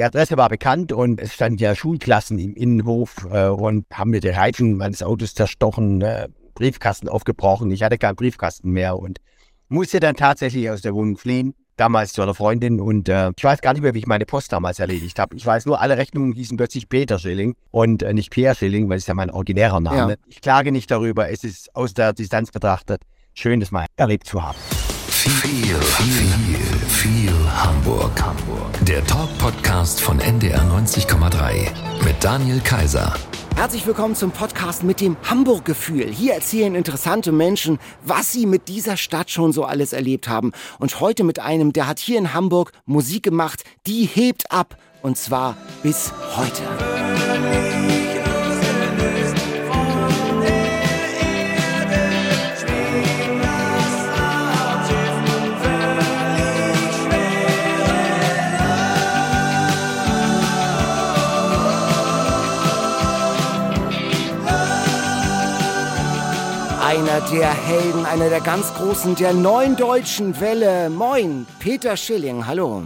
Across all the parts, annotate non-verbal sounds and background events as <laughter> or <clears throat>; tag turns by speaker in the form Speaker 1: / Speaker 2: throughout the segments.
Speaker 1: Die Adresse war bekannt und es standen ja Schulklassen im Innenhof äh, und haben mir die Reifen meines Autos zerstochen, äh, Briefkasten aufgebrochen. Ich hatte keinen Briefkasten mehr und musste dann tatsächlich aus der Wohnung fliehen. Damals zu einer Freundin und äh, ich weiß gar nicht mehr, wie ich meine Post damals erledigt habe. Ich weiß nur, alle Rechnungen hießen plötzlich Peter Schilling und äh, nicht Pierre Schilling, weil es ja mein originärer Name.
Speaker 2: Ja.
Speaker 1: Ich klage nicht darüber. Es ist aus der Distanz betrachtet schön, das mal erlebt zu haben.
Speaker 3: Viel, viel, viel Hamburg. Hamburg. Der Talk-Podcast von NDR 90,3 mit Daniel Kaiser.
Speaker 2: Herzlich willkommen zum Podcast mit dem Hamburg-Gefühl. Hier erzählen interessante Menschen, was sie mit dieser Stadt schon so alles erlebt haben. Und heute mit einem, der hat hier in Hamburg Musik gemacht, die hebt ab. Und zwar bis heute. Einer der Helden, einer der ganz Großen der neuen deutschen Welle. Moin, Peter Schilling, hallo.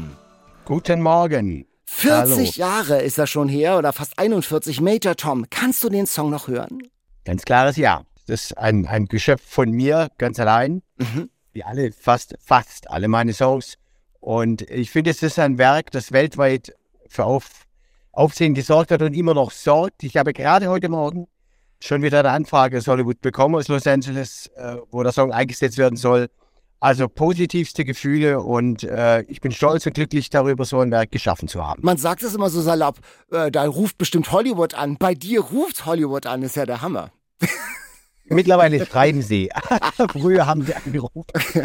Speaker 1: Guten Morgen.
Speaker 2: 40 Jahre ist er schon her oder fast 41. Major Tom, kannst du den Song noch hören?
Speaker 1: Ganz klares Ja. Das ist ein, ein Geschöpf von mir, ganz allein.
Speaker 2: Mhm.
Speaker 1: Wie alle, fast, fast alle meine Songs. Und ich finde, es ist ein Werk, das weltweit für Auf, Aufsehen gesorgt hat und immer noch sorgt. Ich habe gerade heute Morgen schon wieder eine Anfrage aus Hollywood bekommen, aus Los Angeles, äh, wo der Song eingesetzt werden soll. Also positivste Gefühle und äh, ich bin stolz und glücklich darüber, so ein Werk geschaffen zu haben.
Speaker 2: Man sagt es immer so salopp, äh, da ruft bestimmt Hollywood an. Bei dir ruft Hollywood an, ist ja der Hammer. <laughs>
Speaker 1: Mittlerweile schreiben sie. <laughs> Früher haben sie angerufen. <laughs>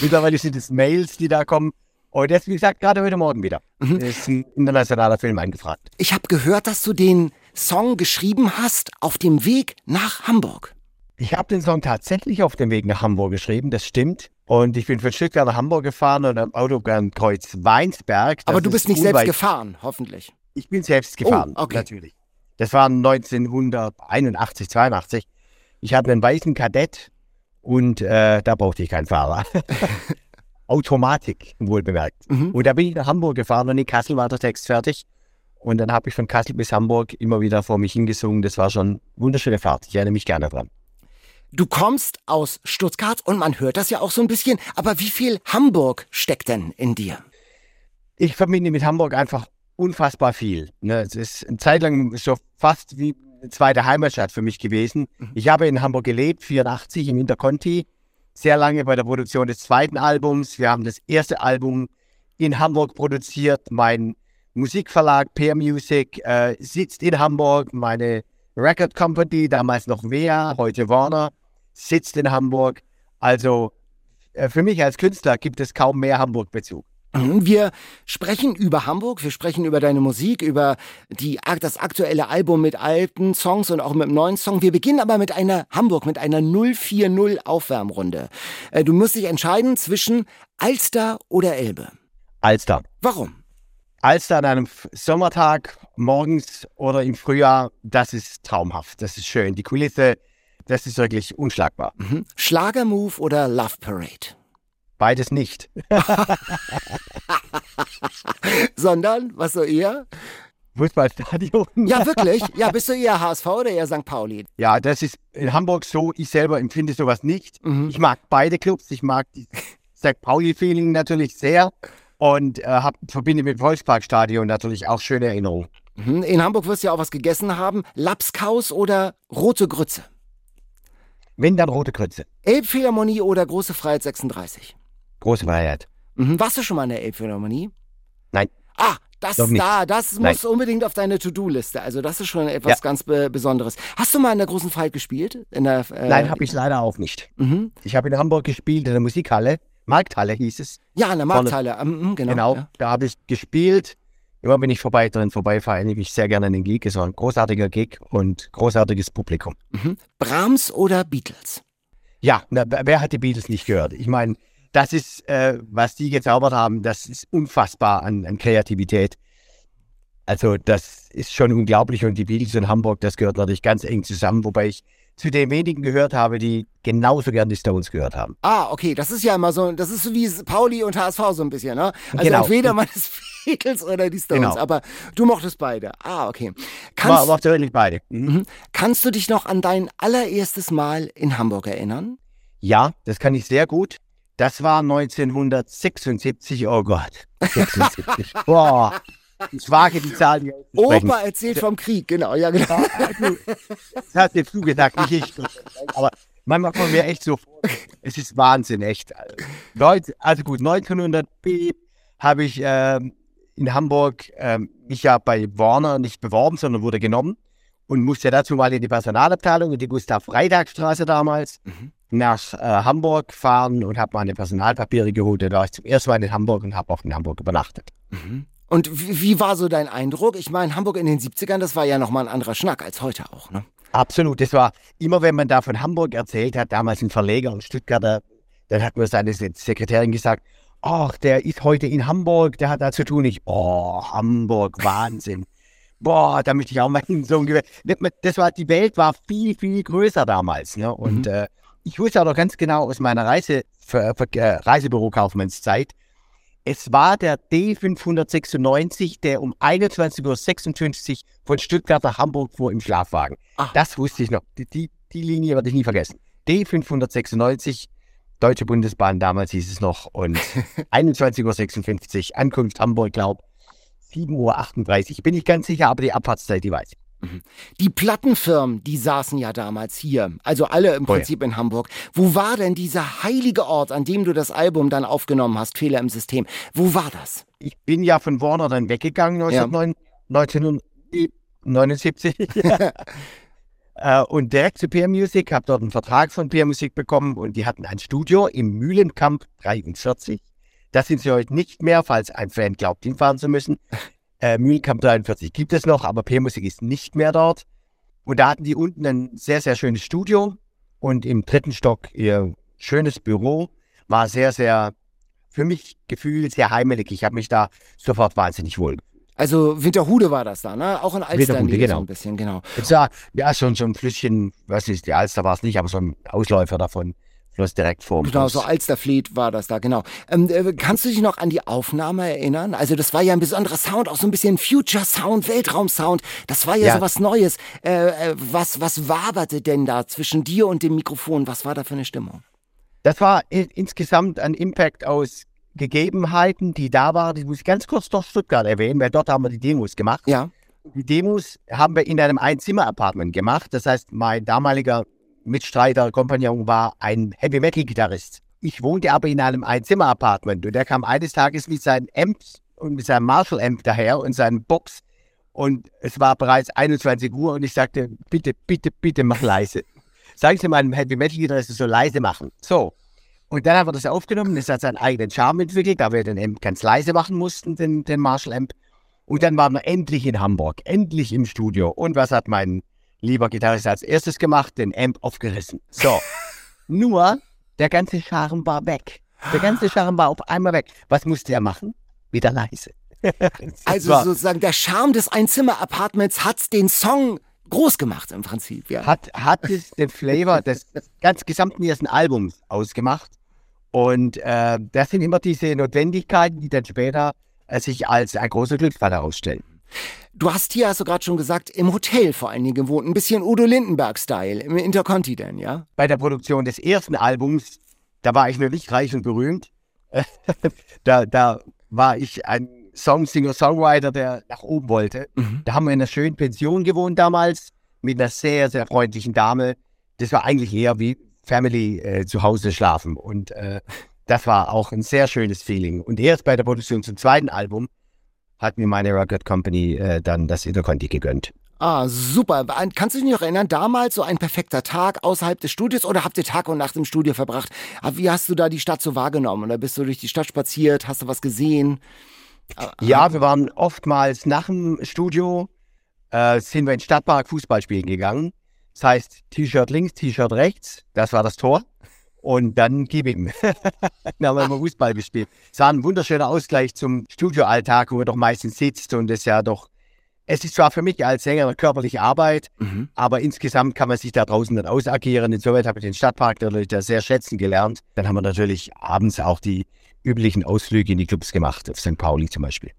Speaker 1: Mittlerweile sind es Mails, die da kommen. Und jetzt, wie gesagt, gerade heute Morgen wieder.
Speaker 2: Mhm.
Speaker 1: Ist ein internationaler Film eingefragt.
Speaker 2: Ich habe gehört, dass du den Song geschrieben hast auf dem Weg nach Hamburg.
Speaker 1: Ich habe den Song tatsächlich auf dem Weg nach Hamburg geschrieben, das stimmt. Und ich bin von Stuttgart nach Hamburg gefahren und am Autobahnkreuz Weinsberg.
Speaker 2: Aber du
Speaker 1: ist
Speaker 2: bist nicht selbst gefahren, hoffentlich.
Speaker 1: Ich bin selbst gefahren,
Speaker 2: Oh, okay.
Speaker 1: natürlich. Das war 1981, 82. Ich hatte einen weißen Kadett und äh, da brauchte ich keinen Fahrer. <laughs> <laughs> Automatik, wohl bemerkt.
Speaker 2: Mhm.
Speaker 1: Und da bin ich nach Hamburg gefahren und in Kassel war der Text fertig. Und dann habe ich von Kassel bis Hamburg immer wieder vor mich hingesungen. Das war schon eine wunderschöne Fahrt. Ich erinnere mich gerne dran.
Speaker 2: Du kommst aus Stuttgart und man hört das ja auch so ein bisschen. Aber wie viel Hamburg steckt denn in dir?
Speaker 1: Ich verbinde mit Hamburg einfach unfassbar viel. Ne, es ist eine Zeit lang so fast wie eine zweite Heimatstadt für mich gewesen. Ich habe in Hamburg gelebt, 84 im Interconti, sehr lange bei der Produktion des zweiten Albums. Wir haben das erste Album in Hamburg produziert. Mein Musikverlag Peer Music äh, sitzt in Hamburg. Meine Record Company, damals noch Wea, heute Warner, sitzt in Hamburg. Also äh, für mich als Künstler gibt es kaum mehr Hamburg-Bezug.
Speaker 2: Mhm, Wir sprechen über Hamburg, wir sprechen über deine Musik, über die, das aktuelle Album mit alten Songs und auch mit einem neuen Song. Wir beginnen aber mit einer Hamburg, mit einer 040 Aufwärmrunde. Äh, Du musst dich entscheiden zwischen Alster oder Elbe.
Speaker 1: Alster.
Speaker 2: Warum?
Speaker 1: Alster an einem Sommertag morgens oder im Frühjahr, das ist traumhaft. Das ist schön. Die Kulisse, das ist wirklich unschlagbar.
Speaker 2: Mhm. Schlagermove oder Love Parade?
Speaker 1: Beides nicht. <laughs>
Speaker 2: Sondern, was so eher?
Speaker 1: Fußballstadion.
Speaker 2: Ja, wirklich? <laughs> Ja, bist du eher HSV oder eher St. Pauli?
Speaker 1: Ja, das ist in Hamburg so. Ich selber empfinde sowas nicht.
Speaker 2: Mhm.
Speaker 1: Ich mag beide Clubs. Ich mag die St. Pauli-Feeling natürlich sehr und äh, hab, verbinde mit Volksparkstadion natürlich auch schöne Erinnerungen.
Speaker 2: Mhm. In Hamburg wirst du ja auch was gegessen haben. Lapskaus oder Rote Grütze?
Speaker 1: Wenn dann rote Krütze.
Speaker 2: Elbphilharmonie oder Große Freiheit 36?
Speaker 1: Große Freiheit.
Speaker 2: Mhm. Warst du schon mal in der Elbphilharmonie?
Speaker 1: Nein.
Speaker 2: Ah, das da, das
Speaker 1: Nein.
Speaker 2: muss unbedingt auf deine To-Do-Liste. Also das ist schon etwas
Speaker 1: Ja.
Speaker 2: ganz be Besonderes. Hast du mal in der großen Freiheit gespielt? In der, äh,
Speaker 1: Nein, habe ich leider auch nicht.
Speaker 2: Mhm.
Speaker 1: Ich habe in Hamburg gespielt, in der Musikhalle. Markthalle hieß es.
Speaker 2: Ja, in der. Markthalle. Ähm, genau.
Speaker 1: Genau,
Speaker 2: Ja.
Speaker 1: da habe ich gespielt. Immer wenn ich vorbei drin vorbeifahre, nehme ich sehr gerne an den Gig. Es war ein großartiger Gig und großartiges Publikum.
Speaker 2: Mhm. Brahms oder Beatles?
Speaker 1: Ja, na, wer wer hat die Beatles nicht gehört? Ich meine, das ist, äh, was die gezaubert haben, das ist unfassbar an, an Kreativität. Also das ist schon unglaublich und die Beatles in Hamburg, das gehört natürlich ganz eng zusammen, wobei ich zu den wenigen gehört habe, die genauso gern die Stones gehört haben.
Speaker 2: Ah, okay, das ist ja immer so, das ist so wie Pauli und HSV so ein bisschen, ne? Also
Speaker 1: Genau.
Speaker 2: entweder man ist Beatles oder die Stones.
Speaker 1: Genau.
Speaker 2: Aber du mochtest beide. Ah, okay.
Speaker 1: War,
Speaker 2: Kannst,
Speaker 1: war wirklich beide. Mhm.
Speaker 2: Mhm. Kannst du dich noch an dein allererstes Mal in Hamburg erinnern?
Speaker 1: Ja, das kann ich sehr gut. Das war 1976, oh Gott. <laughs> 76. Boah, ich wage die Zahl nicht auszusprechen.
Speaker 2: Opa erzählt vom Krieg, genau, ja, genau.
Speaker 1: Das hast jetzt du gesagt, nicht ich. Aber manchmal kommt mir echt so vor, es ist Wahnsinn, echt. Also gut, 1900 B habe ich ähm, in Hamburg ähm, mich ja bei Warner nicht beworben, sondern wurde genommen und musste dazu mal in die Personalabteilung, in die Gustav-Freitag-Straße damals, nach äh, Hamburg fahren und habe meine Personalpapiere geholt. Da war ich zum ersten Mal in Hamburg und habe auch in Hamburg übernachtet.
Speaker 2: Und wie, war so dein Eindruck? Ich meine, Hamburg in den 70ern, das war ja nochmal ein anderer Schnack als heute auch, ne?
Speaker 1: Absolut. Das war immer, wenn man da von Hamburg erzählt hat, damals ein Verleger und Stuttgarter, dann hat mir seine Sekretärin gesagt, ach, der ist heute in Hamburg, der hat da zu tun. Ich, oh, Hamburg, Wahnsinn. <laughs> Boah, da möchte ich auch mal hin. So ungefähr. Das war, die Welt war viel, viel größer damals. Ne? Und äh, ich wusste auch noch ganz genau aus meiner Reise, äh, Reisebürokaufmannszeit, es war der D596, der um 21.56 Uhr von Stuttgart nach Hamburg fuhr im Schlafwagen.
Speaker 2: Ah.
Speaker 1: Das wusste ich noch. Die, die, die Linie werde ich nie vergessen. D596, Deutsche Bundesbahn, damals hieß es noch. Und <laughs> 21.56 Uhr, Ankunft Hamburg, glaub 7.38 Uhr. Bin ich ganz sicher, aber die Abfahrtszeit, die weiß ich.
Speaker 2: Die Plattenfirmen, die saßen ja damals hier, also alle im
Speaker 1: Oh ja.
Speaker 2: Prinzip in Hamburg. Wo war denn dieser heilige Ort, an dem du das Album dann aufgenommen hast, Fehler im System? Wo war das?
Speaker 1: Ich bin ja von Warner dann weggegangen 1909 1979. <laughs> Äh, und direkt zu Peer Music, habe dort einen Vertrag von Peer Music bekommen und die hatten ein Studio im Mühlenkamp 43. Das sind sie heute nicht mehr, falls ein Fan glaubt, hinfahren zu müssen. Äh, Mühlenkamp 43 gibt es noch, aber Peer Music ist nicht mehr dort. Und da hatten die unten ein sehr, sehr schönes Studio und im dritten Stock ihr schönes Büro. War sehr, sehr, für mich gefühlt sehr heimelig. Ich habe mich da sofort wahnsinnig wohl
Speaker 2: Also Winterhude war das da, ne? Auch in Alster
Speaker 1: Winterhude,
Speaker 2: Nähe so
Speaker 1: genau.
Speaker 2: ein bisschen, genau.
Speaker 1: Jetzt ja, ja, schon so ein Flüsschen, weiß nicht, die Alster war es nicht, aber so ein Ausläufer davon floss direkt vor dem
Speaker 2: Genau,
Speaker 1: Haus.
Speaker 2: so Alsterfleet war das da, genau. Ähm, äh, kannst du dich noch an die Aufnahme erinnern? Also das war ja ein besonderer Sound, auch so ein bisschen Future-Sound, Weltraum-Sound. Das war ja,
Speaker 1: Ja.
Speaker 2: so was Neues. Äh, äh, was, was waberte denn da zwischen dir und dem Mikrofon? Was war da für eine Stimmung?
Speaker 1: Das war insgesamt ein Impact aus Gegebenheiten, die da waren. Ich muss ganz kurz doch Stuttgart erwähnen, weil dort haben wir die Demos gemacht.
Speaker 2: Ja.
Speaker 1: Die Demos haben wir in einem Einzimmer-Apartment gemacht. Das heißt, mein damaliger Mitstreiter, Kompagnon war ein Heavy-Metal-Gitarrist. Ich wohnte aber in einem Einzimmer-Apartment und der kam eines Tages mit seinen Amps und mit seinem Marshall-Amp daher und seinen Box. Und es war bereits 21 Uhr und ich sagte, bitte, bitte, bitte mach leise. Sagen Sie meinem Heavy-Metal-Gitarrist, er soll leise machen. So. Und dann haben wir das aufgenommen. Es hat seinen eigenen Charme entwickelt, da wir den Amp ganz leise machen mussten, den, den Marshall-Amp. Und dann waren wir endlich in Hamburg, endlich im Studio. Und was hat mein lieber Gitarrist als erstes gemacht? Den Amp aufgerissen. So. <laughs> Nur, der ganze Charme war weg. Der ganze Charme war auf einmal weg. Was musste er machen? Wieder leise. <laughs>
Speaker 2: Also
Speaker 1: war-
Speaker 2: sozusagen der Charme des Einzimmer-Apartments hat den Song groß gemacht im Prinzip, ja.
Speaker 1: hat, hat es den Flavor des, des ganz gesamten ersten Albums ausgemacht. Und äh, das sind immer diese Notwendigkeiten, die dann später äh, sich als ein großer Glücksfall herausstellen.
Speaker 2: Du hast hier, hast du gerade schon gesagt, im Hotel vor allen Dingen gewohnt. Ein bisschen Udo Lindenberg-Style, im Interconti denn, ja?
Speaker 1: Bei der Produktion des ersten Albums, da war ich noch nicht reich und berühmt. <laughs> da, da war ich ein Songsinger-Songwriter, der nach oben wollte. Da haben wir in einer schönen Pension gewohnt damals, mit einer sehr, sehr freundlichen Dame. Das war eigentlich eher wie Family äh, zu Hause schlafen. Und äh, das war auch ein sehr schönes Feeling. Und erst bei der Produktion zum zweiten Album hat mir meine Record Company äh, dann das Interconti gegönnt.
Speaker 2: Ah, super. An- Kannst du dich noch erinnern, damals so ein perfekter Tag außerhalb des Studios oder habt ihr Tag und Nacht im Studio verbracht? Aber wie hast du da die Stadt so wahrgenommen? Oder bist du durch die Stadt spaziert? Hast du was gesehen?
Speaker 1: Ja, wir waren oftmals nach dem Studio, äh, sind wir in den Stadtpark Fußball spielen gegangen. Das heißt, T-Shirt links, T-Shirt rechts, das war das Tor. Und dann gib ihm. <laughs> dann haben wir immer Fußball gespielt. Es war ein wunderschöner Ausgleich zum Studioalltag, wo man doch meistens sitzt und es ja doch, es ist zwar für mich als Sänger eine körperliche Arbeit,
Speaker 2: Mhm.
Speaker 1: aber insgesamt kann man sich da draußen dann ausagieren. Insoweit habe ich den Stadtpark natürlich da sehr schätzen gelernt. Dann haben wir natürlich abends auch die üblichen Ausflüge in die Clubs gemacht, auf St. Pauli zum Beispiel.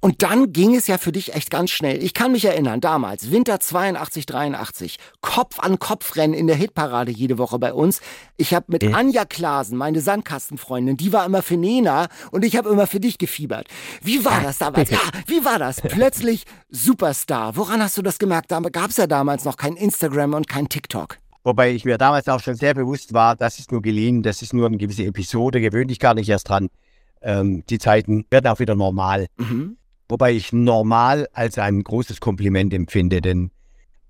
Speaker 2: Und dann ging es ja für dich echt ganz schnell. Ich kann mich erinnern, damals, Winter 82, 83, Kopf an Kopf rennen in der Hitparade jede Woche bei uns. Ich habe mit ja. Anja Klasen, meine Sandkastenfreundin, die war immer für Nena und ich habe immer für dich gefiebert. Wie war das damals? Ja, <laughs> wie war das? Plötzlich Superstar. Woran hast du das gemerkt? Da gab es ja damals noch kein Instagram und kein TikTok.
Speaker 1: Wobei ich mir damals auch schon sehr bewusst war, das ist nur geliehen, das ist nur eine gewisse Episode, gewöhne dich gar nicht erst dran. Ähm, die Zeiten werden auch wieder normal. Mhm. Wobei ich normal als ein großes Kompliment empfinde, denn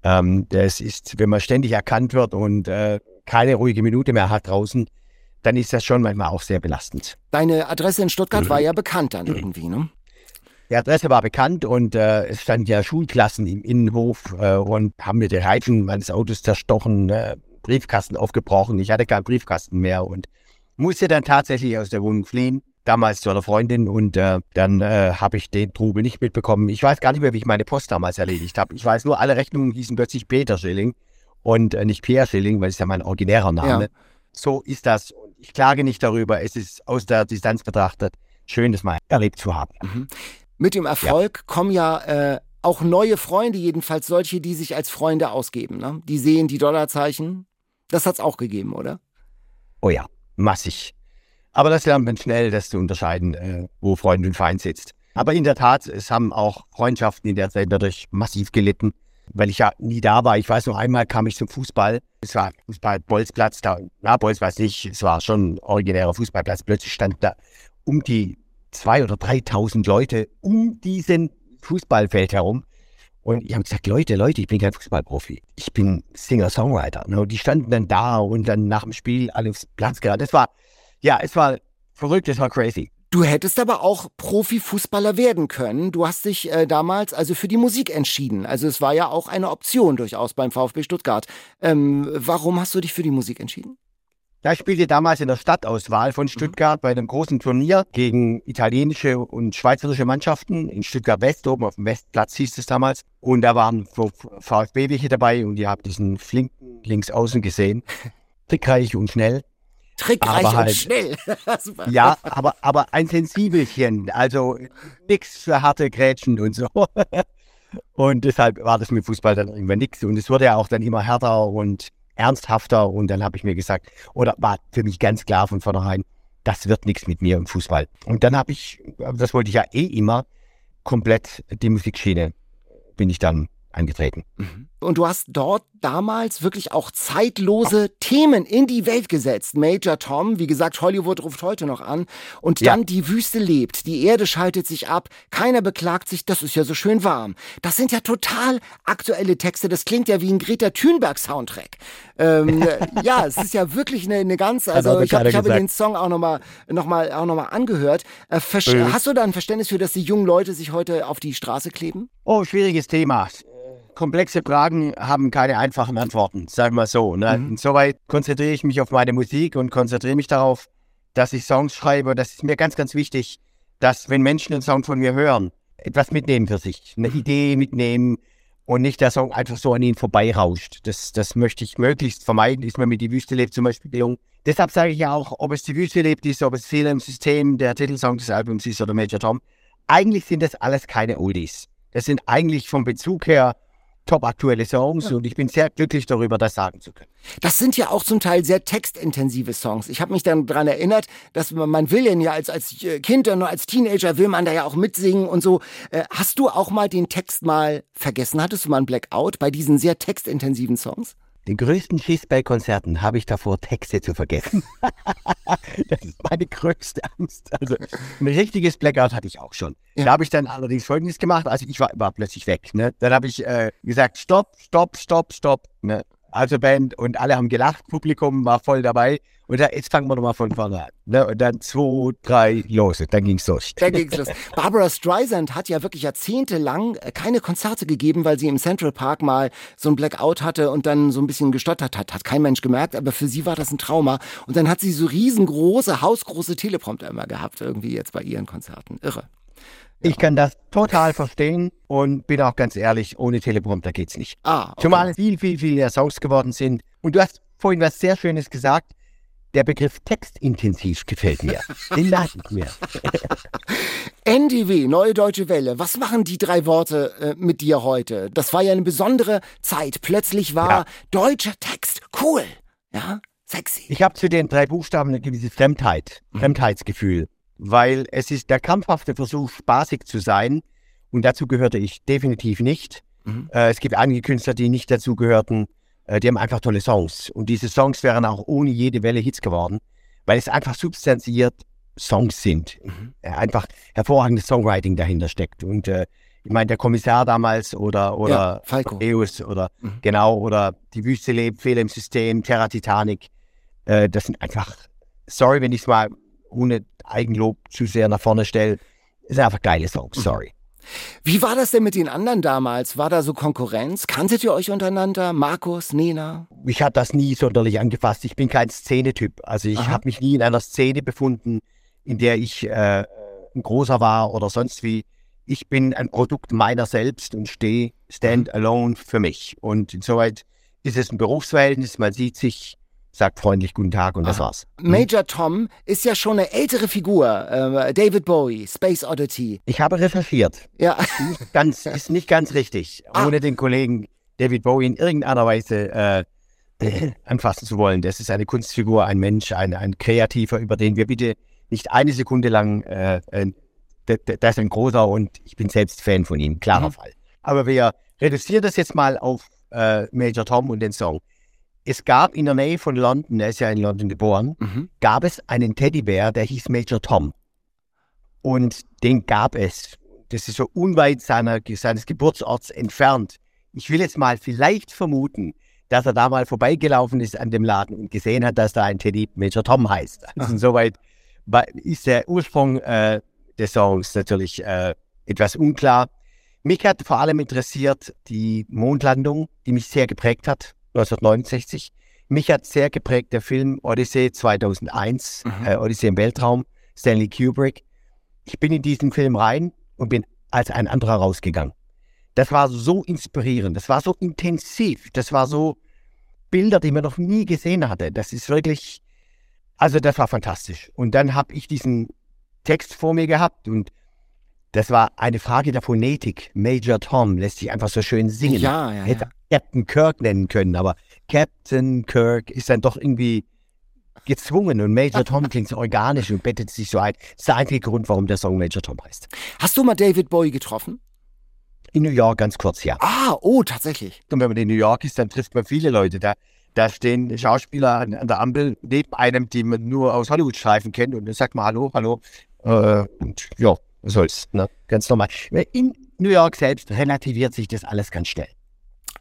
Speaker 1: ähm, das ist, wenn man ständig erkannt wird und äh, keine ruhige Minute mehr hat draußen, dann ist das schon manchmal auch sehr belastend.
Speaker 2: Deine Adresse in Stuttgart <clears throat> war ja bekannt dann irgendwie, ne?
Speaker 1: Die Adresse war bekannt und äh, es standen ja Schulklassen im Innenhof äh, und haben mir die Reifen meines Autos zerstochen, äh, Briefkasten aufgebrochen. Ich hatte keinen Briefkasten mehr und musste dann tatsächlich aus der Wohnung fliehen. Damals zu einer Freundin und äh, dann äh, habe ich den Trubel nicht mitbekommen. Ich weiß gar nicht mehr, wie ich meine Post damals erledigt habe. Ich weiß nur, alle Rechnungen hießen plötzlich Peter Schilling und äh, nicht Pierre Schilling, weil es ja mein originärer Name. Ja. So ist das. Und ich klage nicht darüber. Es ist aus der Distanz betrachtet schön, das mal erlebt zu haben. Mhm.
Speaker 2: Mit dem Erfolg ja. kommen ja äh, auch neue Freunde, jedenfalls solche, die sich als Freunde ausgeben. Ne? Die sehen die Dollarzeichen. Das hat es auch gegeben, oder?
Speaker 1: Oh ja, massig. Aber das lernt man schnell, das zu unterscheiden, äh, wo Freund und Feind sitzt. Aber in der Tat, es haben auch Freundschaften in der Zeit dadurch massiv gelitten, weil ich ja nie da war. Ich weiß noch einmal kam ich zum Fußball. Es war Fußball Bolzplatz, da, na, Bolz weiß nicht, es war schon ein originärer Fußballplatz. Plötzlich stand da um die zwei oder 3.000 Leute um diesen Fußballfeld herum. Und ich habe gesagt, Leute, Leute, ich bin kein Fußballprofi. Ich bin Singer-Songwriter. Ne? die standen dann da und dann nach dem Spiel alle aufs Platz gerade. Das war, ja, es war verrückt, es war crazy.
Speaker 2: Du hättest aber auch Profifußballer werden können. Du hast dich äh, damals also für die Musik entschieden. Also es war ja auch eine Option durchaus beim VfB Stuttgart. Ähm, warum hast du dich für die Musik entschieden?
Speaker 1: Da spielte damals in der Stadtauswahl von Stuttgart bei einem großen Turnier gegen italienische und schweizerische Mannschaften in Stuttgart West, oben auf dem Westplatz hieß es damals. Und da waren VfB welche dabei und die haben diesen flinken links außen gesehen. <laughs> Trickreich und schnell.
Speaker 2: Trickreich halt, und schnell. <laughs>
Speaker 1: Ja, aber, aber ein Sensibelchen. Also nichts für harte Grätschen und so. <laughs> Und deshalb war das mit Fußball dann irgendwann nichts. Und es wurde ja auch dann immer härter und ernsthafter und dann habe ich mir gesagt, oder war für mich ganz klar von vornherein, das wird nichts mit mir im Fußball. Und dann habe ich, das wollte ich ja eh immer, komplett die Musikschiene bin ich dann angetreten.
Speaker 2: Mhm. Und du hast dort damals wirklich auch zeitlose Themen in die Welt gesetzt. Major Tom, wie gesagt, Hollywood ruft heute noch an. Und dann ja. die Wüste lebt, die Erde schaltet sich ab, keiner beklagt sich, das ist ja so schön warm. Das sind ja total aktuelle Texte, das klingt ja wie ein Greta Thunberg-Soundtrack. Ähm, <laughs> ja, es ist ja wirklich eine, eine ganz, also ich, hab, ich habe den Song auch nochmal noch mal, auch noch mal angehört. Äh. Hast du da ein Verständnis für, dass die jungen Leute sich heute auf die Straße kleben?
Speaker 1: Oh, schwieriges Thema komplexe Fragen haben keine einfachen Antworten, sagen wir so. Ne? Mhm. Insoweit konzentriere ich mich auf meine Musik und konzentriere mich darauf, dass ich Songs schreibe. Das ist mir ganz, ganz wichtig, dass wenn Menschen einen Song von mir hören, etwas mitnehmen für sich, eine mhm. Idee mitnehmen und nicht der Song einfach so an ihnen vorbeirauscht. Das, das möchte ich möglichst vermeiden, ist mir mit Die Wüste lebt zum Beispiel gelungen. Deshalb sage ich ja auch, ob es Die Wüste lebt ist, ob es Fehler im System der Titelsong des Albums ist oder Major Tom. Eigentlich sind das alles keine Oldies. Das sind eigentlich vom Bezug her top aktuelle Songs ja. und ich bin sehr glücklich darüber, das sagen zu können.
Speaker 2: Das sind ja auch zum Teil sehr textintensive Songs. Ich habe mich dann daran erinnert, dass man, man will ja als, als Kind oder als Teenager will man da ja auch mitsingen und so. Äh, hast du auch mal den Text mal vergessen? Hattest du mal ein Blackout bei diesen sehr textintensiven Songs?
Speaker 1: Den größten Schiss bei Konzerten habe ich davor, Texte zu vergessen. <laughs> das ist meine größte Angst. Also ein richtiges Blackout hatte ich auch schon. Ja. Da habe ich dann allerdings Folgendes gemacht. Also ich war, war plötzlich weg. Ne? Dann habe ich äh, gesagt, stopp, stopp, stopp, stopp. Ne? Also Band und alle haben gelacht, Publikum war voll dabei. Und da, jetzt fangen wir nochmal von vorne an. Ne? Und dann zwei, drei, los. Dann ging's los.
Speaker 2: Dann ging's los. Barbara Streisand hat ja wirklich jahrzehntelang äh, keine Konzerte gegeben, weil sie im Central Park mal so ein Blackout hatte und dann so ein bisschen gestottert hat. Hat kein Mensch gemerkt, aber für sie war das ein Trauma. Und dann hat sie so riesengroße, hausgroße Teleprompter immer gehabt, irgendwie jetzt bei ihren Konzerten. Irre.
Speaker 1: Ich kann das total verstehen und bin auch ganz ehrlich, ohne Teleprompter geht's nicht. Ah, okay. Zumal viel, viel, viel mehr Songs geworden sind. Und du hast vorhin was sehr Schönes gesagt. der Begriff textintensiv gefällt mir. <laughs> Den merke ich mir. <laughs>
Speaker 2: NDW, Neue Deutsche Welle. Was machen die drei Worte äh, mit dir heute? Das war ja eine besondere Zeit. Plötzlich war ja. deutscher Text cool. Ja, sexy.
Speaker 1: Ich habe zu den drei Buchstaben eine gewisse Fremdheit, mhm. Fremdheitsgefühl, weil es ist der krampfhafte Versuch, spaßig zu sein. Und dazu gehörte ich definitiv nicht. Mhm. Äh, es gibt einige Künstler, die nicht dazu gehörten. Äh, die haben einfach tolle Songs. Und diese Songs wären auch ohne jede Welle Hits geworden, weil es einfach substanziert Songs sind. Mhm. Einfach hervorragendes Songwriting dahinter steckt. Und äh, ich meine, der Kommissar damals oder oder ja,
Speaker 2: Falco.
Speaker 1: Eus oder mhm. genau oder die Wüste lebt, Fehler im System, Terra Titanic. Äh, das sind einfach, sorry, wenn ich es mal ohne Eigenlob zu sehr nach vorne stelle, sind einfach geile Songs, mhm. sorry.
Speaker 2: Wie war das denn mit den anderen damals? War da so Konkurrenz? Kanntet ihr euch untereinander? Markus, Nena?
Speaker 1: Mich hat das nie sonderlich angefasst. Ich bin kein Szenetyp. Also ich habe mich nie in einer Szene befunden, in der ich äh, ein großer war oder sonst wie. Ich bin ein Produkt meiner selbst und stehe stand alone für mich. Und insoweit ist es ein Berufsverhältnis. Man sieht sich, sagt freundlich Guten Tag und das war's.
Speaker 2: Hm? Major Tom ist ja schon eine ältere Figur. Äh, David Bowie, Space Oddity.
Speaker 1: Ich habe recherchiert.
Speaker 2: Ja.
Speaker 1: Ist, ganz, ist nicht ganz richtig. Ah. Ohne den Kollegen David Bowie in irgendeiner Weise äh, <clears throat> anfassen zu wollen. Das ist eine Kunstfigur, ein Mensch, ein, ein Kreativer, über den wir bitte nicht eine Sekunde lang, äh, äh, das ist ein großer und ich bin selbst Fan von ihm, klarer mhm. Fall. Aber wir reduzieren das jetzt mal auf äh, Major Tom und den Song. Es gab in der Nähe von London, er ist ja in London geboren, mhm. gab es einen Teddybär, der hieß Major Tom. Und den gab es. Das ist so unweit seiner, seines Geburtsorts entfernt. Ich will jetzt mal vielleicht vermuten, dass er da mal vorbeigelaufen ist an dem Laden und gesehen hat, dass da ein Teddy Major Tom heißt. Also insoweit ist der Ursprung äh, des Songs natürlich äh, etwas unklar. Mich hat vor allem interessiert die Mondlandung, die mich sehr geprägt hat, 1969. Mich hat sehr geprägt der Film Odyssey 2001, mhm. äh, Odyssey im Weltraum, Stanley Kubrick. Ich bin in diesen Film rein und bin als ein anderer rausgegangen. Das war so inspirierend, das war so intensiv, das war so Bilder, die man noch nie gesehen hatte. Das ist wirklich also das war fantastisch. Und dann habe ich diesen Text vor mir gehabt und das war eine Frage der Phonetik. Major Tom lässt sich einfach so schön singen.
Speaker 2: Ja, ja,
Speaker 1: Hätte ja. Captain Kirk nennen können, aber Captain Kirk ist dann doch irgendwie gezwungen und Major Tom <laughs> klingt so organisch und bettet sich so ein. Das ist der einzige Grund, warum der Song Major Tom heißt.
Speaker 2: Hast du mal David Bowie getroffen?
Speaker 1: In New York ganz kurz, ja.
Speaker 2: Ah, oh, tatsächlich.
Speaker 1: Und wenn man in New York ist, dann trifft man viele Leute. Da da stehen Schauspieler an, an der Ampel neben einem, die man nur aus Hollywood-Streifen kennt und dann sagt man Hallo, Hallo. Äh, und ja, was soll's, ne? ganz normal. In New York selbst relativiert sich das alles ganz schnell.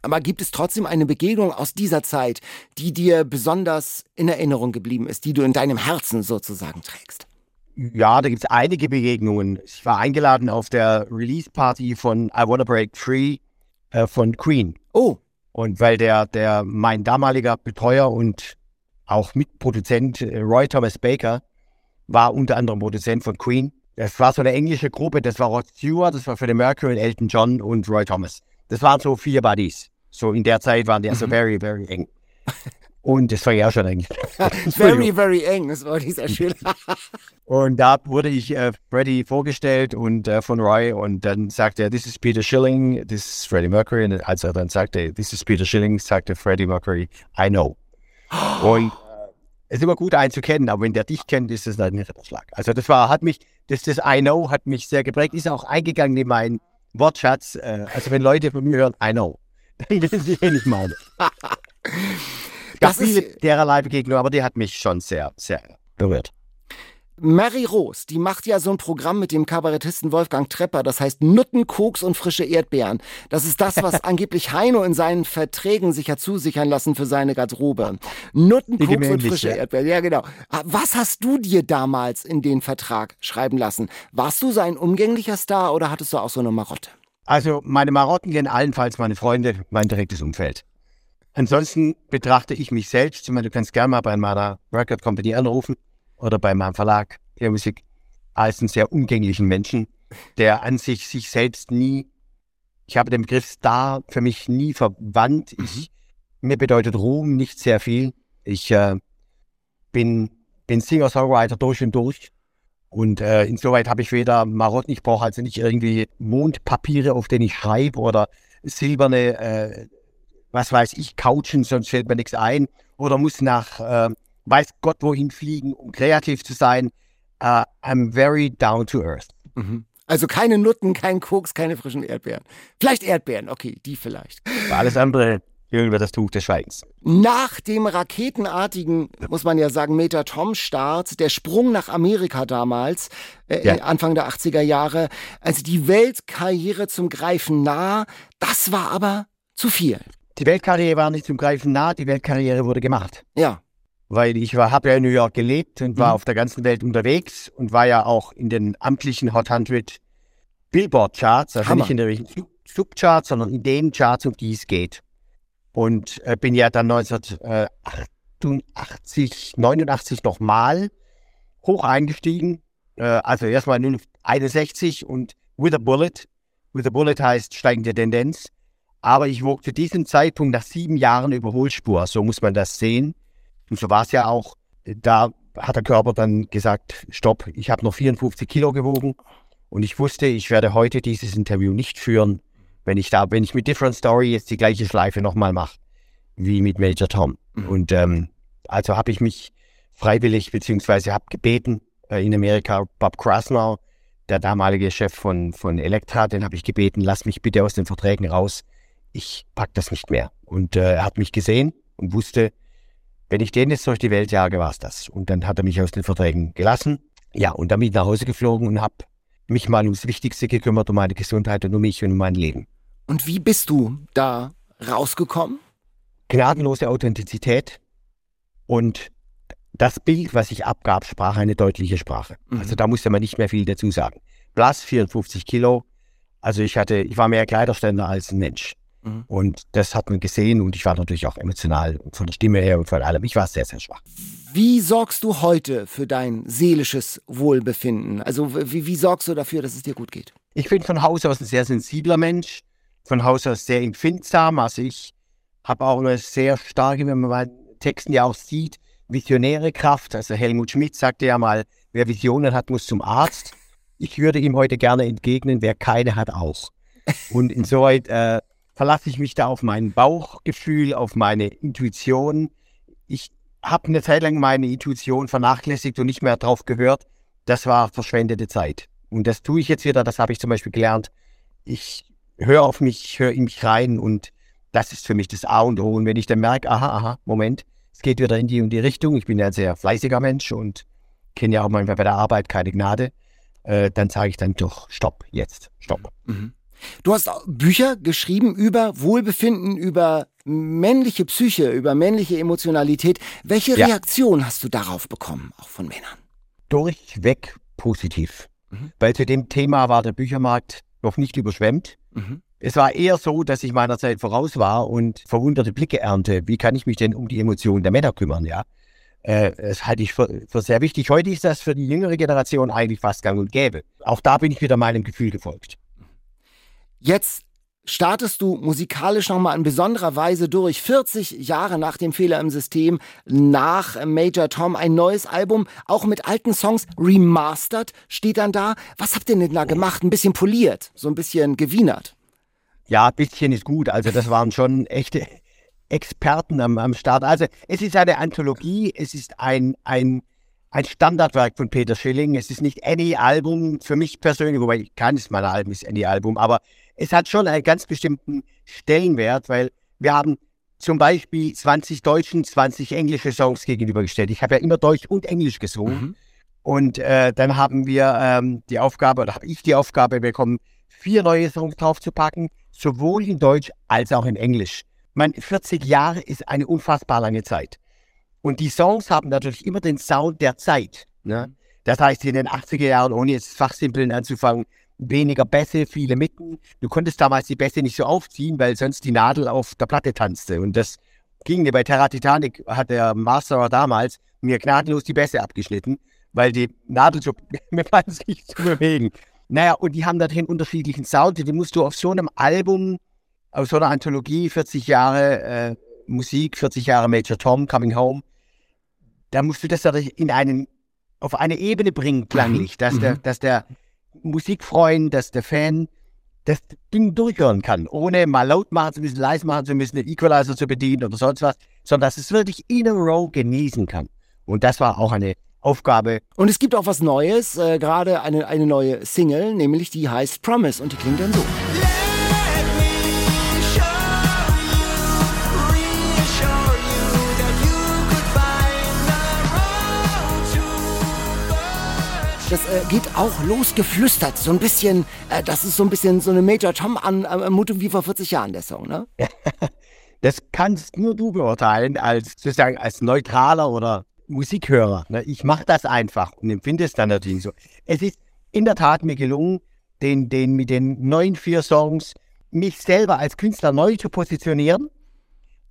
Speaker 2: Aber gibt es trotzdem eine Begegnung aus dieser Zeit, die dir besonders in Erinnerung geblieben ist, die du in deinem Herzen sozusagen trägst?
Speaker 1: Ja, da gibt es einige Begegnungen. Ich war eingeladen auf der Release-Party von I Wanna Break Free äh, von Queen.
Speaker 2: Oh.
Speaker 1: Und weil der, der, mein damaliger Betreuer und auch Mitproduzent äh, Roy Thomas Baker war unter anderem Produzent von Queen. Das war so eine englische Gruppe, das war Rod Stewart, das war Freddie Mercury, Elton John und Roy Thomas. Das waren so vier Buddies. So in der Zeit waren die also very, very eng. Und das war ja auch schon eng. <laughs>
Speaker 2: very, very eng, das war dieser schön. <laughs>
Speaker 1: und da wurde ich äh, Freddie vorgestellt und äh, von Roy und dann sagte er, this is Peter Schilling, this is Freddie Mercury. Und als er dann sagte, this is Peter Schilling, sagte Freddie Mercury, I know. <gasps> und es ist immer gut einzukennen, aber wenn der dich kennt, ist es ein Ritterschlag. Also das war, hat mich, das, das I know hat mich sehr geprägt, ist auch eingegangen in meinen Wortschatz. Äh, also wenn Leute von mir hören, I know, dann wissen sie, wen ich meine. Gab viele dererlei Begegnungen, aber die hat mich schon sehr, sehr berührt.
Speaker 2: Mary Rose, die macht ja so ein Programm mit dem Kabarettisten Wolfgang Trepper, das heißt Nutten, Koks und frische Erdbeeren. Das ist das, was <laughs> angeblich Heino in seinen Verträgen sich hat zusichern lassen für seine Garderobe. Nutten, Koks und frische ja. Erdbeeren, ja genau. Was hast du dir damals in den Vertrag schreiben lassen? Warst du sein umgänglicher Star oder hattest du auch so eine Marotte?
Speaker 1: Also meine Marotten gehen allenfalls meine Freunde, mein direktes Umfeld. Ansonsten betrachte ich mich selbst, ich meine, du kannst gerne mal bei meiner Record Company anrufen oder bei meinem Verlag der Musik als einen sehr umgänglichen Menschen, der an sich sich selbst nie, ich habe den Begriff Star für mich nie verwandt. Ich, mhm. mir bedeutet Ruhm nicht sehr viel. Ich äh, bin, bin Singer-Songwriter durch und durch. Und äh, insoweit habe ich weder Marotten, ich brauche also nicht irgendwie Mondpapiere, auf denen ich schreibe oder silberne, äh, was weiß ich, Couchen, sonst fällt mir nichts ein. Oder muss nach äh, weiß Gott wohin fliegen, um kreativ zu sein. Uh, I'm very down to earth.
Speaker 2: Mhm. Also keine Nutten, kein Koks, keine frischen Erdbeeren. Vielleicht Erdbeeren, okay, die vielleicht.
Speaker 1: Alles andere über das Tuch des Schweigens.
Speaker 2: Nach dem raketenartigen, muss man ja sagen, Meter-Tom-Start, der Sprung nach Amerika damals, äh, ja. Anfang der 80er Jahre, also die Weltkarriere zum Greifen nah, das war aber zu viel.
Speaker 1: Die Weltkarriere war nicht zum Greifen nah, die Weltkarriere wurde gemacht.
Speaker 2: Ja.
Speaker 1: Weil ich habe ja in New York gelebt und war mhm. auf der ganzen Welt unterwegs und war ja auch in den amtlichen Hot 100 Billboard Charts, also Hammer. nicht in den Subcharts, sondern in den Charts, um die es geht. Und äh, bin ja dann 1988, 89 nochmal hoch eingestiegen. Äh, also erstmal 61 und with a bullet. With a bullet heißt steigende Tendenz. Aber ich wog zu diesem Zeitpunkt nach sieben Jahren Überholspur. So muss man das sehen. Und so war es ja auch. Da hat der Körper dann gesagt, stopp, ich habe noch 54 Kilo gewogen. Und ich wusste, ich werde heute dieses Interview nicht führen, wenn ich da, wenn ich mit Different Story jetzt die gleiche Schleife nochmal mache, wie mit Major Tom. Mhm. Und ähm, also habe ich mich freiwillig, beziehungsweise habe gebeten äh, in Amerika, Bob Krasnow, der damalige Chef von, von Elektra, den habe ich gebeten, lass mich bitte aus den Verträgen raus. Ich pack das nicht mehr. Und äh, er hat mich gesehen und wusste, wenn ich den jetzt durch die Welt jage, war es das. Und dann hat er mich aus den Verträgen gelassen. Ja, und damit nach Hause geflogen und habe mich mal ums Wichtigste gekümmert, um meine Gesundheit und um mich und um mein Leben.
Speaker 2: Und wie bist du da rausgekommen?
Speaker 1: Gnadenlose Authentizität und das Bild, was ich abgab, sprach eine deutliche Sprache. Mhm. Also da musste man nicht mehr viel dazu sagen. Blass, 54 Kilo. Also ich hatte, ich war mehr Kleiderständer als ein Mensch. Mhm. Und das hat man gesehen und ich war natürlich auch emotional von der Stimme her und von allem. Ich war sehr, sehr schwach.
Speaker 2: Wie sorgst du heute für dein seelisches Wohlbefinden? Also wie, wie sorgst du dafür, dass es dir gut geht?
Speaker 1: Ich bin von Haus aus ein sehr sensibler Mensch, von Haus aus sehr empfindsam. Also ich habe auch eine sehr starke, wenn man meinen Texten ja auch sieht, visionäre Kraft. Also Helmut Schmidt sagte ja mal, wer Visionen hat, muss zum Arzt. Ich würde ihm heute gerne entgegnen, wer keine hat, auch. Und insoweit äh, verlasse ich mich da auf mein Bauchgefühl, auf meine Intuition. Ich habe eine Zeit lang meine Intuition vernachlässigt und nicht mehr drauf gehört. Das war verschwendete Zeit. Und das tue ich jetzt wieder. Das habe ich zum Beispiel gelernt. Ich höre auf mich, höre in mich rein und das ist für mich das A und O. Und wenn ich dann merke, aha, aha, Moment, es geht wieder in die und die Richtung. Ich bin ja ein sehr fleißiger Mensch und kenne ja auch manchmal bei der Arbeit keine Gnade. Äh, dann sage ich dann doch, stopp, jetzt, stopp.
Speaker 2: Mhm. Du hast Bücher geschrieben über Wohlbefinden, über männliche Psyche, über männliche Emotionalität. Welche ja. Reaktion hast du darauf bekommen, auch von Männern?
Speaker 1: Durchweg positiv. Mhm. Weil zu dem Thema war der Büchermarkt noch nicht überschwemmt. Mhm. Es war eher so, dass ich meiner Zeit voraus war und verwunderte Blicke ernte. Wie kann ich mich denn um die Emotionen der Männer kümmern, ja? Äh, das halte ich für, für, sehr wichtig. Heute ist das für die jüngere Generation eigentlich fast gang und gäbe. Auch da bin ich wieder meinem Gefühl gefolgt.
Speaker 2: Jetzt startest du musikalisch nochmal in besonderer Weise durch. 40 Jahre nach dem Fehler im System, nach Major Tom, ein neues Album, auch mit alten Songs remastered, steht dann da. Was habt ihr denn da gemacht? Ein bisschen poliert, so ein bisschen gewienert.
Speaker 1: Ja, ein bisschen ist gut. Also das waren schon echte Experten am, am Start. Also es ist eine Anthologie, es ist ein, ein ein Standardwerk von Peter Schilling. Es ist nicht any Album für mich persönlich, wobei keines meiner Alben ist any Album, aber es hat schon einen ganz bestimmten Stellenwert, weil wir haben zum Beispiel 20 deutschen, 20 englische Songs gegenübergestellt. Ich habe ja immer Deutsch und Englisch gesungen. Mhm. Und äh, dann haben wir ähm, die Aufgabe, oder habe ich die Aufgabe bekommen, vier neue Songs draufzupacken, sowohl in Deutsch als auch in Englisch. Man, 40 Jahre ist eine unfassbar lange Zeit. Und die Songs haben natürlich immer den Sound der Zeit. Ne? Das heißt, in den 80er Jahren, ohne jetzt fachsimpeln anzufangen, weniger Bässe, viele Mitten. Du konntest damals die Bässe nicht so aufziehen, weil sonst die Nadel auf der Platte tanzte. Und das ging mir. Bei Terra Titanic hat der Master damals mir gnadenlos die Bässe abgeschnitten, weil die Nadel so <laughs> mit sich zu bewegen. Naja, und die haben natürlich einen unterschiedlichen Sound. Die musst du auf so einem Album, auf so einer Anthologie, 40 Jahre äh, Musik, 40 Jahre Major Tom, Coming Home, da musst du das in einen, auf eine Ebene bringen, klanglich, dass, der, dass der Musikfreund, dass der Fan das Ding durchhören kann, ohne mal laut machen zu müssen, leise machen zu müssen, den Equalizer zu bedienen oder sonst was, sondern dass es wirklich in a row genießen kann. Und das war auch eine Aufgabe.
Speaker 2: Und es gibt auch was Neues, äh, gerade eine, eine neue Single, nämlich die heißt Promise und die klingt dann so. Das äh, geht auch losgeflüstert, so ein bisschen, äh, das ist so ein bisschen so eine Major Tom Anmutung wie vor 40 Jahren, der Song, ne? <laughs>
Speaker 1: das kannst nur du beurteilen, als sozusagen als neutraler oder Musikhörer. Ne? Ich mache das einfach und empfinde es dann natürlich so. Es ist in der Tat mir gelungen, den, den mit den neuen vier Songs mich selber als Künstler neu zu positionieren,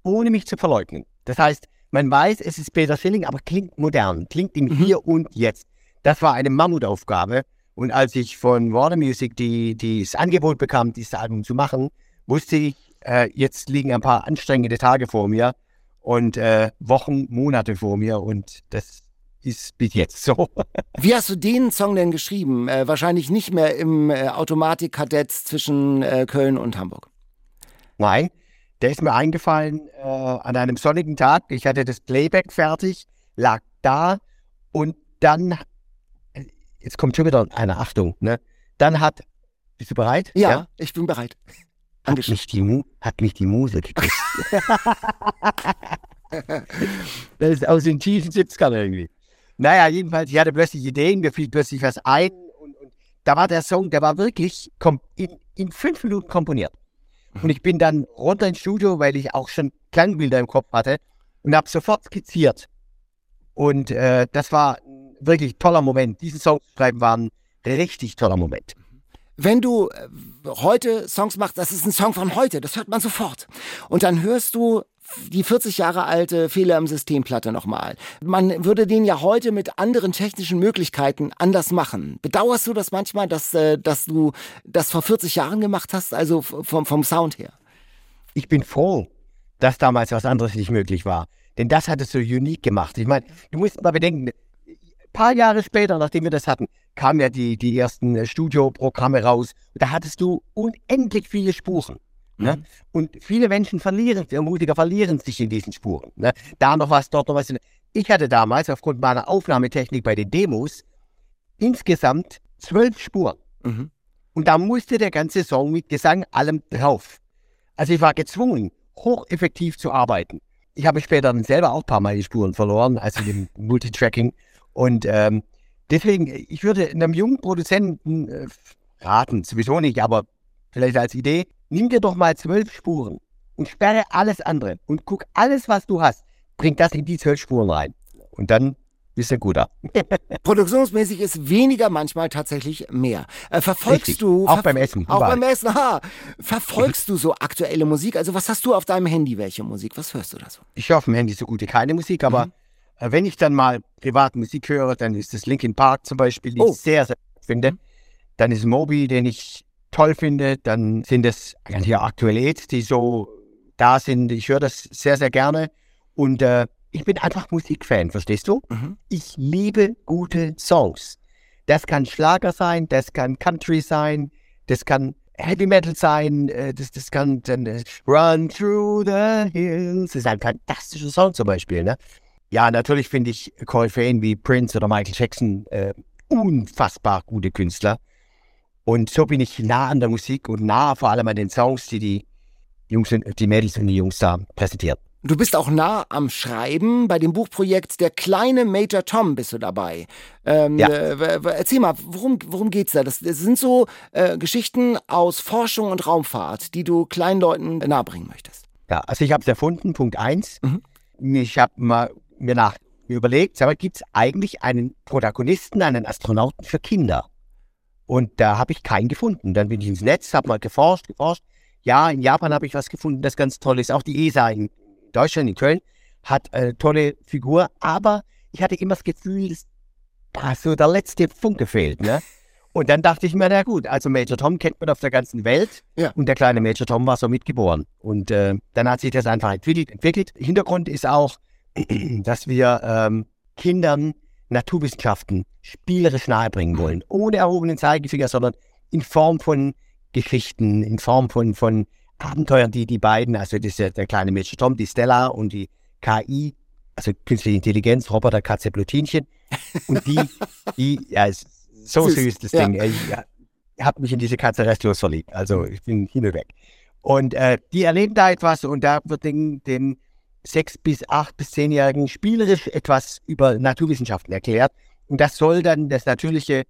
Speaker 1: ohne mich zu verleugnen. Das heißt, man weiß, es ist Peter Schilling, aber klingt modern, klingt im mhm. Hier und Jetzt. Das war eine Mammutaufgabe. Und als ich von Warner Music die, die das Angebot bekam, dieses Album zu machen, wusste ich, äh, jetzt liegen ein paar anstrengende Tage vor mir und äh, Wochen, Monate vor mir und das ist bis jetzt so. <laughs>
Speaker 2: Wie hast du den Song denn geschrieben? Äh, wahrscheinlich nicht mehr im äh, Automatik-Kadett zwischen äh, Köln und Hamburg.
Speaker 1: Nein, der ist mir eingefallen äh, an einem sonnigen Tag. Ich hatte das Playback fertig, lag da und dann, jetzt kommt schon wieder eine Achtung, ne? Dann hat, bist du bereit?
Speaker 2: Ja, ja? ich bin bereit.
Speaker 1: Hat mich, die hat mich die Muse geküsst. <laughs> das ist aus den tiefen 70ern irgendwie. Naja, jedenfalls, ich hatte plötzlich Ideen, mir fiel plötzlich was ein. Und, und da war der Song, der war wirklich in, in fünf Minuten komponiert. Und ich bin dann runter ins Studio, weil ich auch schon Klangbilder im Kopf hatte und habe sofort skizziert. Und äh, das war wirklich toller Moment. Diesen Song zu schreiben war ein richtig toller Moment.
Speaker 2: Wenn du äh, heute Songs machst, das ist ein Song von heute, das hört man sofort. Und dann hörst du die 40 Jahre alte Fehler im Systemplatte nochmal. Man würde den ja heute mit anderen technischen Möglichkeiten anders machen. Bedauerst du das manchmal, dass, äh, dass du das vor 40 Jahren gemacht hast, also vom, vom Sound her?
Speaker 1: Ich bin froh, dass damals was anderes nicht möglich war. Denn das hat es so unique gemacht. Ich meine, du musst mal bedenken, paar Jahre später, nachdem wir das hatten, kamen ja die, die ersten äh, Studioprogramme raus. Da hattest du unendlich viele Spuren. Ne? Mhm. Und viele Menschen verlieren, Musiker verlieren sich in diesen Spuren. Ne? Da noch was, dort noch was. Ich hatte damals aufgrund meiner Aufnahmetechnik bei den Demos insgesamt zwölf Spuren. Mhm. Und da musste der ganze Song mit Gesang allem drauf. Also ich war gezwungen, hocheffektiv zu arbeiten. Ich habe später dann selber auch ein paar Mal die Spuren verloren, also dem Multitracking. Und ähm, deswegen, ich würde einem jungen Produzenten äh, raten, sowieso nicht, aber vielleicht als Idee, nimm dir doch mal zwölf Spuren und sperre alles andere und guck alles, was du hast, bring das in die zwölf Spuren rein. Und dann bist du guter. <laughs>
Speaker 2: Produktionsmäßig ist weniger manchmal tatsächlich mehr. Äh, verfolgst Richtig. du.
Speaker 1: Auch ver beim Essen.
Speaker 2: Auch beim Essen, ha. Verfolgst <laughs> du so aktuelle Musik? Also, was hast du auf deinem Handy? Welche Musik? Was hörst du da so?
Speaker 1: Ich höre auf dem Handy so gut wie keine Musik, aber mhm. Äh, wenn ich dann mal privat Musik höre, dann ist das Linkin Park zum Beispiel, die oh. ich sehr, sehr finde. Mhm. Dann ist Moby, den ich toll finde, dann sind es eigentlich aktuelle Hits, die so da sind. Ich höre das sehr, sehr gerne. Und äh, ich bin einfach Musikfan, verstehst du? Mhm. Ich liebe gute Songs. Das kann Schlager sein, das kann Country sein, das kann Heavy Metal sein, äh, das, das kann dann äh, Run Through the Hills. Das ist ein fantastischer Song zum Beispiel. Ne? Ja, natürlich finde ich Koryphäen wie Prince oder Michael Jackson äh, unfassbar gute Künstler. Und so bin ich nah an der Musik und nah vor allem an den Songs, die die Jungs und die Mädels und die Jungs da präsentieren.
Speaker 2: Du bist auch nah am Schreiben. Bei dem Buchprojekt Der kleine Major Tom bist du dabei. Ähm, ja. äh, erzähl mal, worum, worum geht's da? Das, das sind so äh, Geschichten aus Forschung und Raumfahrt, die du kleinen Leuten nahebringen möchtest.
Speaker 1: Ja, also ich habe es erfunden, Punkt eins. Mhm. Ich habe mal mir nach mir überlegt, gibt es eigentlich einen Protagonisten, einen Astronauten für Kinder? Und da habe ich keinen gefunden. Dann bin ich ins Netz, habe mal geforscht, geforscht. Ja, in Japan habe ich was gefunden, das ganz toll ist. Auch die ESA in Deutschland, in Köln, hat eine tolle Figur. Aber ich hatte immer das Gefühl, dass da so der letzte Funke fehlt. Ne? Und dann dachte ich mir, na gut, also Major Tom kennt man auf der ganzen Welt. Ja. Und der kleine Major Tom war so mitgeboren. Und äh, dann hat sich das einfach entwickelt. entwickelt. Hintergrund ist auch, <clears throat> dass wir ähm, Kindern Naturwissenschaften spielerisch nahebringen wollen. Ohne erhobenen Zeigefinger, sondern in Form von Geschichten, in Form von, von Abenteuern, die die beiden, also das ist der kleine Mädchen Tom, die Stella und die KI, also künstliche Intelligenz, Roboter, Katze, Blutinchen. Und die, die, ja, ist so süß, süß das ja. Ding. Ich ja, habe mich in diese Katze restlos verliebt. Also ich bin hin und weg. Und äh, die erleben da etwas und da wird den, den sechs bis acht bis zehnjährigen spielerisch etwas über Naturwissenschaften erklärt. Und das soll dann das natürliche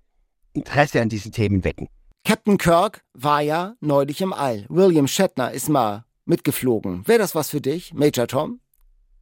Speaker 1: Interesse an diesen Themen wecken.
Speaker 2: Captain Kirk war ja neulich im All. William Shatner ist mal mitgeflogen. Wäre das was für dich, Major Tom?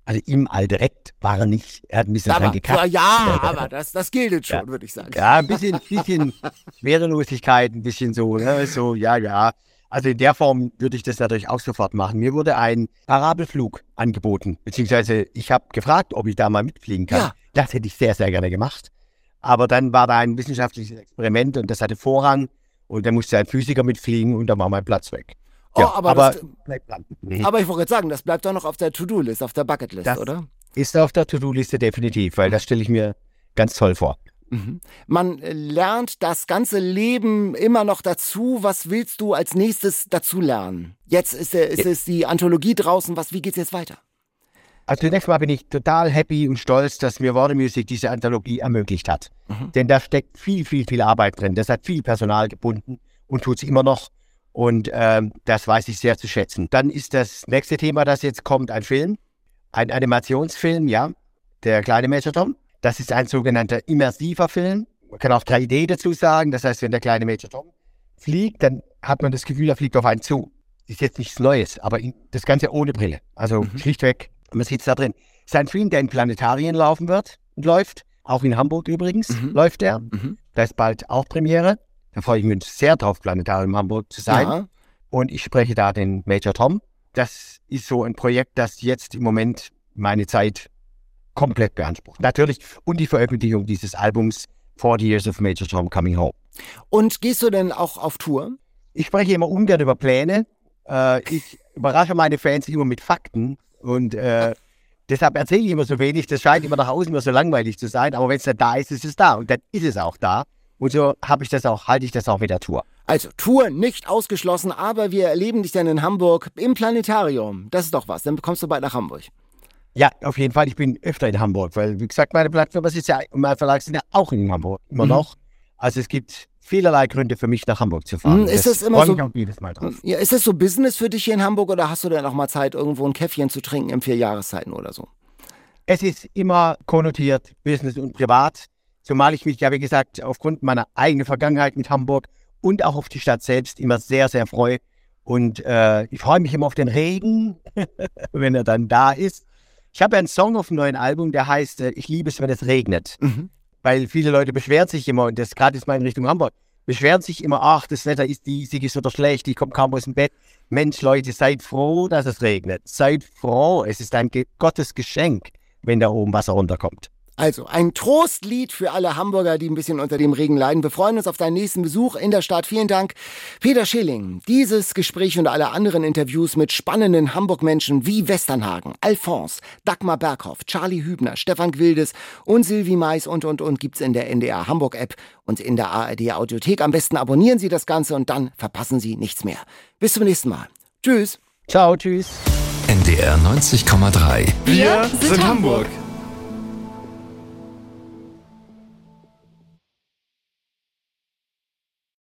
Speaker 1: Also im All direkt war er nicht. Er hat ein bisschen
Speaker 2: aber,
Speaker 1: dran gekackt.
Speaker 2: Ja, aber das, das gilt schon,
Speaker 1: ja.
Speaker 2: würde ich sagen.
Speaker 1: Ja, ein bisschen, bisschen <laughs> Schwerelosigkeit, ein bisschen so, ne, so, ja, ja. Also in der Form würde ich das natürlich auch sofort machen. Mir wurde ein Parabelflug angeboten, beziehungsweise ich habe gefragt, ob ich da mal mitfliegen kann. Ja. Das hätte ich sehr, sehr gerne gemacht. Aber dann war da ein wissenschaftliches Experiment und das hatte Vorrang und dann musste ein Physiker mitfliegen und dann war mein Platz weg.
Speaker 2: Oh, ja, aber, aber, das, aber ich wollte sagen, das bleibt doch noch auf der To-Do-List, auf der Bucketlist, oder?
Speaker 1: Ist auf der To-Do-Liste definitiv, weil das stelle ich mir ganz toll vor.
Speaker 2: Mhm. Man lernt das ganze Leben immer noch dazu. Was willst du als nächstes dazu lernen? Jetzt ist, ist es die Anthologie draußen. Was, wie geht's jetzt weiter?
Speaker 1: Also zunächst mal bin ich total happy und stolz, dass mir Water Music diese Anthologie ermöglicht hat. Mhm. Denn da steckt viel, viel, viel Arbeit drin. Das hat viel Personal gebunden und tut es immer noch. Und ähm, das weiß ich sehr zu schätzen. Dann ist das nächste Thema, das jetzt kommt, ein Film. Ein Animationsfilm, ja. Der kleine Major Tom. Das ist ein sogenannter immersiver Film. Man kann auch 3D dazu sagen. Das heißt, wenn der kleine Major Tom fliegt, dann hat man das Gefühl, er fliegt auf einen zu. Ist jetzt nichts Neues, aber das Ganze ohne Brille. Also mhm. schlichtweg, man sieht es da drin. Ist ein Film, der in Planetarien laufen wird und läuft. Auch in Hamburg übrigens mhm. läuft der. Mhm. Da ist bald auch Premiere. Da freue ich mich sehr drauf, Planetarium Hamburg zu sein. Ja. Und ich spreche da den Major Tom. Das ist so ein Projekt, das jetzt im Moment meine Zeit komplett beansprucht. Natürlich. Und die Veröffentlichung dieses Albums 40 Years of Major Tom Coming Home.
Speaker 2: Und gehst du denn auch auf Tour?
Speaker 1: Ich spreche immer ungern über Pläne. Äh, ich überrasche meine Fans immer mit Fakten und äh, deshalb erzähle ich immer so wenig. Das scheint immer nach außen immer so langweilig zu sein, aber wenn es dann da ist, ist es da und dann ist es auch da. Und so habe ich das auch, halte ich das auch mit der Tour.
Speaker 2: Also Tour nicht ausgeschlossen, aber wir erleben dich dann in Hamburg im Planetarium. Das ist doch was. Dann kommst du bald nach Hamburg.
Speaker 1: Ja, auf jeden Fall. Ich bin öfter in Hamburg, weil, wie gesagt, meine Plattform ist ja, mein Verlag sind ja auch in Hamburg, immer mhm. noch. Also es gibt vielerlei Gründe für mich, nach Hamburg zu fahren.
Speaker 2: Mhm, ist das, das immer so, Ja, ist das so Business für dich hier in Hamburg oder hast du dann auch mal Zeit, irgendwo ein Käffchen zu trinken im vier Jahreszeiten oder so?
Speaker 1: Es ist immer konnotiert, Business und Privat. Zumal ich mich ja, wie gesagt, aufgrund meiner eigenen Vergangenheit mit Hamburg und auch auf die Stadt selbst immer sehr, sehr freue. Und äh, ich freue mich immer auf den Regen, <laughs> wenn er dann da ist. Ich habe einen Song auf dem neuen Album, der heißt äh, Ich liebe es, wenn es regnet. Mhm. Weil viele Leute beschweren sich immer, und das gerade ist mal in Richtung Hamburg, beschweren sich immer, ach, das Wetter ist diesig, ist oder schlecht, ich komme kaum aus dem Bett. Mensch, Leute, seid froh, dass es regnet. Seid froh, es ist ein Gottes Geschenk, wenn da oben Wasser runterkommt.
Speaker 2: Also ein Trostlied für alle Hamburger, die ein bisschen unter dem Regen leiden. Wir freuen uns auf deinen nächsten Besuch in der Stadt. Vielen Dank, Peter Schilling. Dieses Gespräch und alle anderen Interviews mit spannenden Hamburg-Menschen wie Westernhagen, Alphonse, Dagmar Berghoff, Charlie Hübner, Stefan Gwildes und Silvi Mais und und und gibt's in der NDR Hamburg App und in der ARD Audiothek. Am besten abonnieren Sie das Ganze und dann verpassen Sie nichts mehr. Bis zum nächsten Mal. Tschüss.
Speaker 1: Ciao, tschüss.
Speaker 3: NDR 90,3.
Speaker 4: Wir sind Hamburg.